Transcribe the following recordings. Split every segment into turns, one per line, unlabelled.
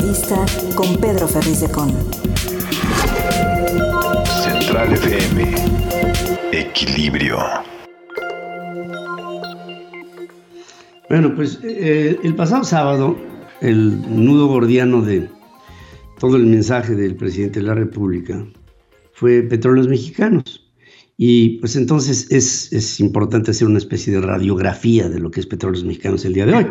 entrevista con Pedro Ferriz de Con.
Central FM. Equilibrio.
Bueno, pues eh, el pasado sábado, el nudo gordiano de todo el mensaje del presidente de la República fue Petróleos Mexicanos. Y pues entonces es, es, importante hacer una especie de radiografía de lo que es Petróleos Mexicanos el día de hoy.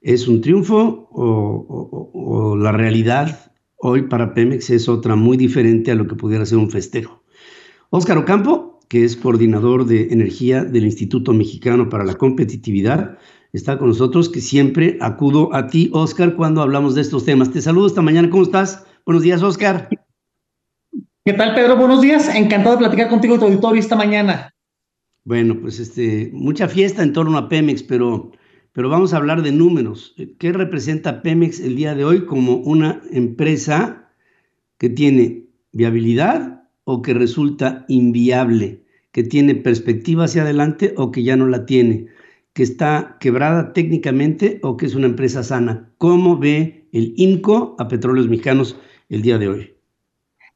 ¿Es un triunfo o, o, la realidad hoy para Pemex es otra muy diferente a lo que pudiera ser un festejo? Óscar Ocampo, que es coordinador de energía del Instituto Mexicano para la Competitividad, está con nosotros, que siempre acudo a ti, Óscar, cuando hablamos de estos temas. Te saludo esta mañana, ¿cómo estás? Buenos días, Óscar.
¿Qué tal, Pedro? Buenos días. Encantado de platicar contigo en tu auditorio esta mañana.
Bueno, pues este, mucha fiesta en torno a Pemex, pero, pero vamos a hablar de números. ¿Qué representa Pemex el día de hoy como una empresa que tiene viabilidad o que resulta inviable, que tiene perspectiva hacia adelante o que ya no la tiene, que está quebrada técnicamente o que es una empresa sana? ¿Cómo ve el INCO a Petróleos Mexicanos el día de hoy?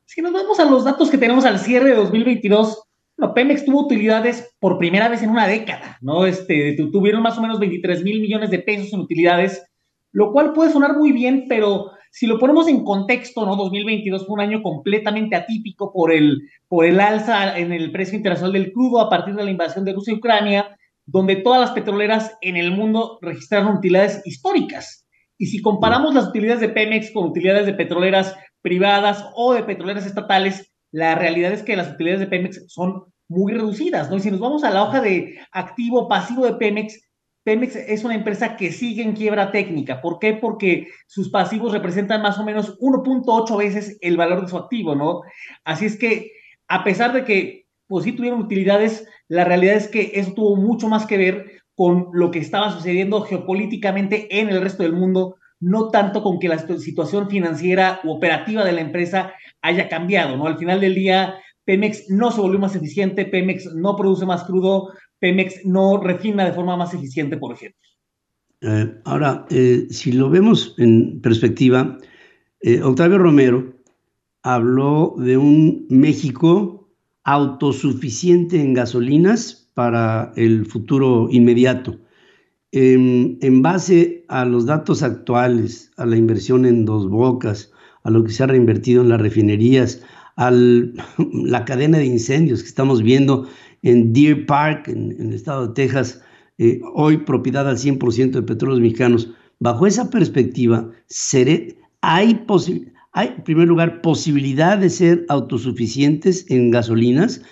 Si nos vamos a los datos que tenemos al cierre de 2022, bueno, Pemex tuvo utilidades por primera vez en una década, ¿no? Este, tuvieron más o menos 23 mil millones de pesos en utilidades, lo cual puede sonar muy bien, pero si lo ponemos en contexto, ¿no? 2022 fue un año completamente atípico por el, por el alza en el precio internacional del crudo a partir de la invasión de Rusia y Ucrania, donde todas las petroleras en el mundo registraron utilidades históricas. Y si comparamos las utilidades de Pemex con utilidades de petroleras privadas o de petroleras estatales, la realidad es que las utilidades de Pemex son muy reducidas, ¿no? Y si nos vamos a la hoja de activo pasivo de Pemex, Pemex es una empresa que sigue en quiebra técnica. ¿Por qué? Porque sus pasivos representan más o menos 1.8 veces el valor de su activo, ¿no? Así es que, a pesar de que, pues sí tuvieron utilidades, la realidad es que eso tuvo mucho más que ver con lo que estaba sucediendo geopolíticamente en el resto del mundo, no tanto con que la situación financiera u operativa de la empresa haya cambiado, ¿no? Al final del día, Pemex no se volvió más eficiente, Pemex no produce más crudo, Pemex no refina de forma más eficiente, por ejemplo.
Eh, ahora, eh, si lo vemos en perspectiva, eh, Octavio Romero habló de un México autosuficiente en gasolinas para el futuro inmediato en, base a los datos actuales, a la inversión en dos bocas, a lo que se ha reinvertido en las refinerías, a la cadena de incendios que estamos viendo en Deer Park, en, el estado de Texas, eh, hoy propiedad al 100% de petróleos mexicanos. Bajo esa perspectiva, hay, hay, en primer lugar, posibilidad de ser autosuficientes en gasolinas.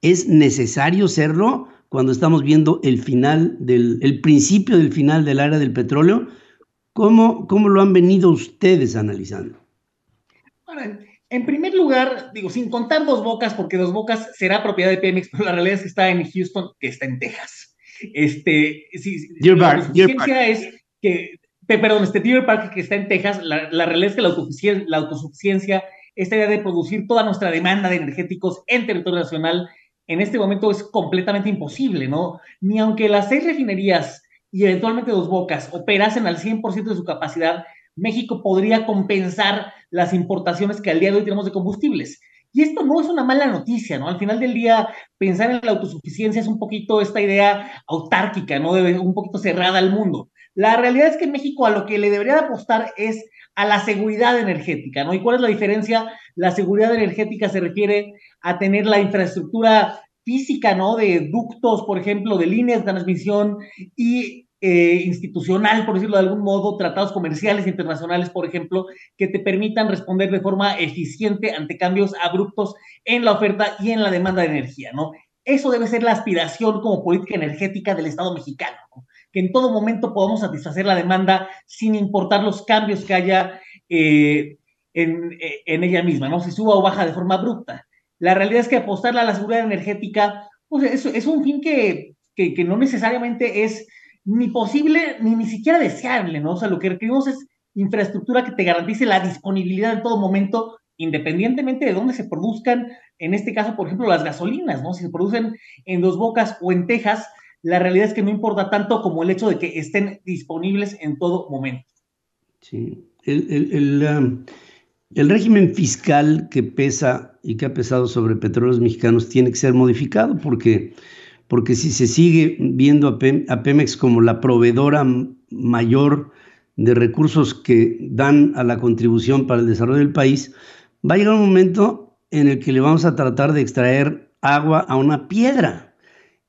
¿Es necesario serlo? cuando estamos viendo el final del, el principio del final del área del petróleo. ¿Cómo, cómo lo han venido ustedes analizando?
En primer lugar, digo, sin contar Dos Bocas, porque Dos Bocas será propiedad de Pemex, pero la realidad es que está en Houston, que está en Texas. Este, sí, Deer Park, la es que, perdón, este Deer Park que está en Texas, la, la realidad es que la autosuficiencia, la autosuficiencia, esta idea de producir toda nuestra demanda de energéticos en territorio nacional en este momento es completamente imposible, ¿no? Ni aunque las seis refinerías y eventualmente dos bocas operasen al 100% de su capacidad, México podría compensar las importaciones que al día de hoy tenemos de combustibles. Y esto no es una mala noticia, ¿no? Al final del día, pensar en la autosuficiencia es un poquito esta idea autárquica, ¿no? De un poquito cerrada al mundo. La realidad es que México a lo que le debería apostar es a la seguridad energética, ¿no? ¿Y cuál es la diferencia? La seguridad energética se refiere a tener la infraestructura física, ¿no? De ductos, por ejemplo, de líneas de transmisión y eh, institucional, por decirlo de algún modo, tratados comerciales internacionales, por ejemplo, que te permitan responder de forma eficiente ante cambios abruptos en la oferta y en la demanda de energía, ¿no? Eso debe ser la aspiración como política energética del Estado mexicano, que en todo momento podamos satisfacer la demanda sin importar los cambios que haya eh, en, en, ella misma, ¿no? Si suba o baja de forma abrupta. La realidad es que apostarle a la seguridad energética pues es, es un fin que, que, no necesariamente es ni posible ni ni siquiera deseable, ¿no? O sea, lo que requerimos es infraestructura que te garantice la disponibilidad en todo momento, independientemente de dónde se produzcan, en este caso, por ejemplo, las gasolinas, ¿no? Si se producen en Dos Bocas o en Texas, la realidad es que no importa tanto como el hecho de que estén disponibles en todo momento.
Sí. El, um, el, régimen fiscal que pesa y que ha pesado sobre petróleos mexicanos tiene que ser modificado porque, porque si se sigue viendo a, Pemex como la proveedora mayor de recursos que dan a la contribución para el desarrollo del país, va a llegar un momento en el que le vamos a tratar de extraer agua a una piedra.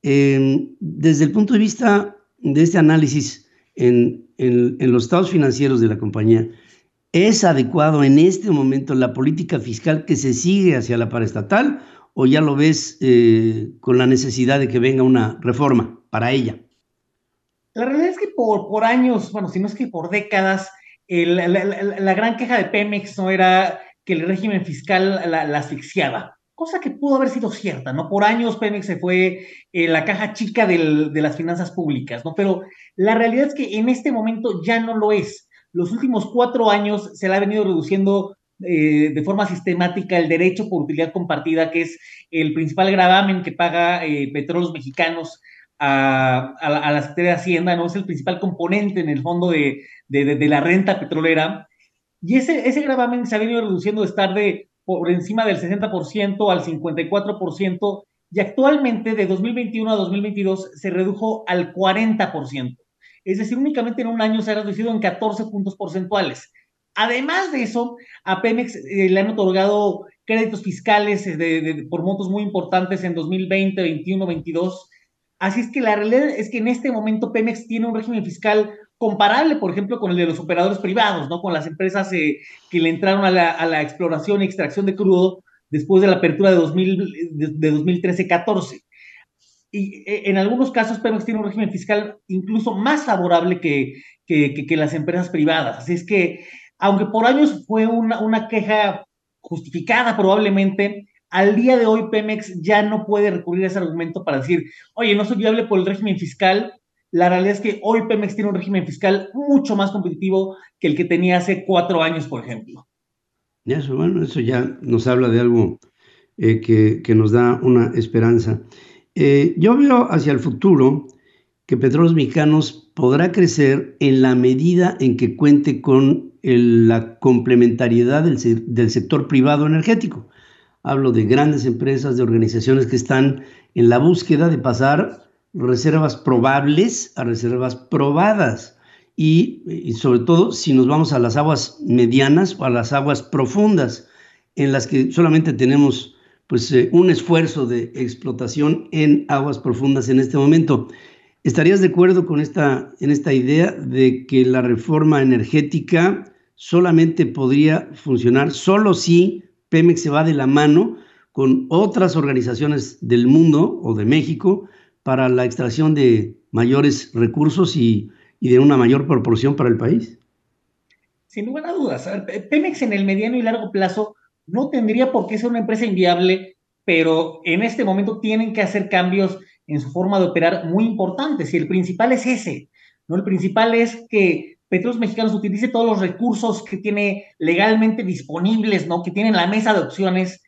Em, desde el punto de vista de este análisis en, los estados financieros de la compañía, ¿es adecuado en este momento la política fiscal que se sigue hacia la paraestatal o ya lo ves eh, con la necesidad de que venga una reforma para ella?
La realidad es que por, años, bueno, si no es que por décadas, la, la, gran queja de Pemex no era que el régimen fiscal la, asfixiaba, cosa que pudo haber sido cierta, ¿no? Por años Pemex se fue eh, la caja chica de las finanzas públicas, ¿no? Pero la realidad es que en este momento ya no lo es. Los últimos cuatro años se le ha venido reduciendo eh, de forma sistemática el derecho por utilidad compartida, que es el principal gravamen que paga eh, Petróleos Mexicanos a, la, Secretaría de Hacienda, ¿no? Es el principal componente en el fondo de, de la renta petrolera. Y ese, ese gravamen se ha venido reduciendo de estar de por encima del 60% al 54%, y actualmente de 2021 a 2022 se redujo al 40%. Es decir, únicamente en un año se ha reducido en 14 puntos porcentuales. Además de eso, a Pemex eh, le han otorgado créditos fiscales eh, por montos muy importantes en 2020, 21, 22. Así es que la realidad es que en este momento Pemex tiene un régimen fiscal comparable, por ejemplo, con el de los operadores privados, ¿no? Con las empresas eh, que le entraron a la, exploración y extracción de crudo después de la apertura de, 2000, de, 2013-14. Y eh, en algunos casos Pemex tiene un régimen fiscal incluso más favorable que, que, las empresas privadas. Así es que, aunque por años fue una, una queja justificada probablemente, al día de hoy Pemex ya no puede recurrir a ese argumento para decir, oye, no soy viable por el régimen fiscal, la realidad es que hoy Pemex tiene un régimen fiscal mucho más competitivo que el que tenía hace cuatro años, por ejemplo.
Eso, bueno, eso ya nos habla de algo eh, que, nos da una esperanza. Eh, yo veo hacia el futuro que Petróleos Mexicanos podrá crecer en la medida en que cuente con la complementariedad del, del sector privado energético. Hablo de grandes empresas, de organizaciones que están en la búsqueda de pasar reservas probables a reservas probadas. Y, sobre todo si nos vamos a las aguas medianas o a las aguas profundas, en las que solamente tenemos pues, eh, un esfuerzo de explotación en aguas profundas en este momento. ¿Estarías de acuerdo con esta, en esta idea de que la reforma energética solamente podría funcionar solo si Pemex se va de la mano con otras organizaciones del mundo o de México para la extracción de mayores recursos y, de una mayor proporción para el país?
Sin lugar a. Pemex en el mediano y largo plazo no tendría por qué ser una empresa inviable, pero en este momento tienen que hacer cambios en su forma de operar muy importantes y el principal es ese. ¿no? El principal es que Petróleos Mexicanos utilice todos los recursos que tiene legalmente disponibles, ¿no? que tiene en la mesa de opciones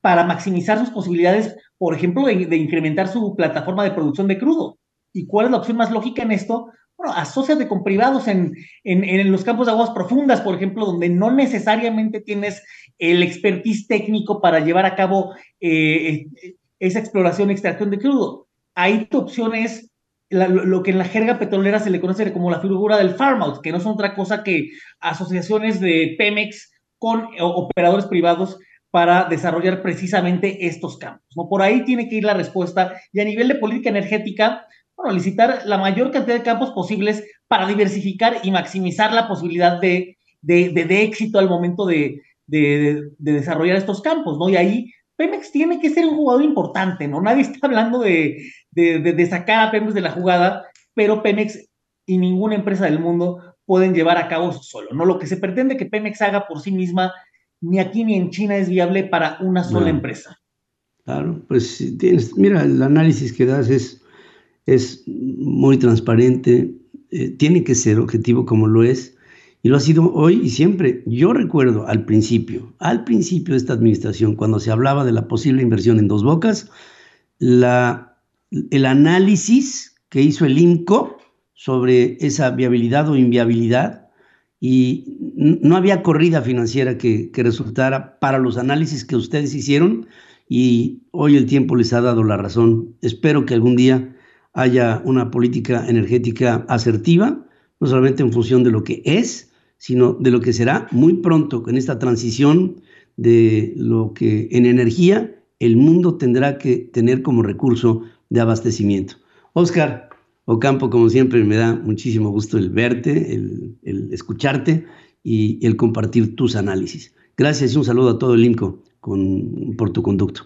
para maximizar sus posibilidades, por ejemplo, de, incrementar su plataforma de producción de crudo. ¿Y cuál es la opción más lógica en esto? Bueno, asóciate con privados en, en, los campos de aguas profundas, por ejemplo, donde no necesariamente tienes el expertise técnico para llevar a cabo eh, eh, esa exploración y extracción de crudo. Ahí tu opción es lo que en la jerga petrolera se le conoce como la figura del farm out, que no son otra cosa que asociaciones de Pemex con operadores privados para desarrollar precisamente estos campos. ¿no? Por ahí tiene que ir la respuesta y a nivel de política energética, bueno, licitar la mayor cantidad de campos posibles para diversificar y maximizar la posibilidad de, de, éxito al momento de, desarrollar estos campos, ¿no? Y ahí Pemex tiene que ser un jugador importante, ¿no? Nadie está hablando de, sacar a Pemex de la jugada, pero Pemex y ninguna empresa del mundo pueden llevar a cabo solo, ¿no? Lo que se pretende que Pemex haga por sí misma ni aquí ni en China es viable para una sola empresa.
Claro, pues tienes, mira, el análisis que das es, es muy transparente, eh, tiene que ser objetivo como lo es, y lo ha sido hoy y siempre. Yo recuerdo al principio, al principio de esta administración, cuando se hablaba de la posible inversión en dos bocas, la, el análisis que hizo el INCO sobre esa viabilidad o inviabilidad y no había corrida financiera que, que, resultara para los análisis que ustedes hicieron y hoy el tiempo les ha dado la razón. Espero que algún día haya una política energética asertiva, no solamente en función de lo que es, sino de lo que será muy pronto en esta transición de lo que en energía el mundo tendrá que tener como recurso de abastecimiento. Oscar Ocampo, como siempre, me da muchísimo gusto el verte, el, escucharte y el compartir tus análisis. Gracias y un saludo a todo el INCO con, por tu conducto.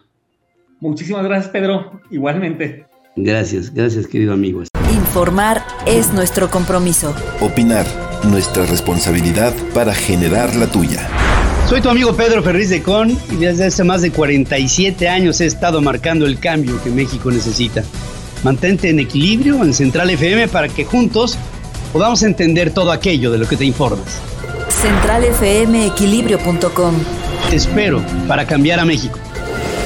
Muchísimas gracias, Pedro. Igualmente.
Gracias, gracias, querido amigo.
Informar es nuestro compromiso.
Opinar, nuestra responsabilidad para generar la tuya.
Soy tu amigo Pedro Ferriz de Con y desde hace más de 47 años he estado marcando el cambio que México necesita. Mantente en equilibrio en Central FM para que juntos podamos entender todo aquello de lo que te informas.
CentralFMEquilibrio.com
Te espero para cambiar a México.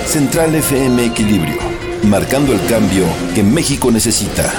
Central FM Equilibrio, marcando el cambio que México necesita.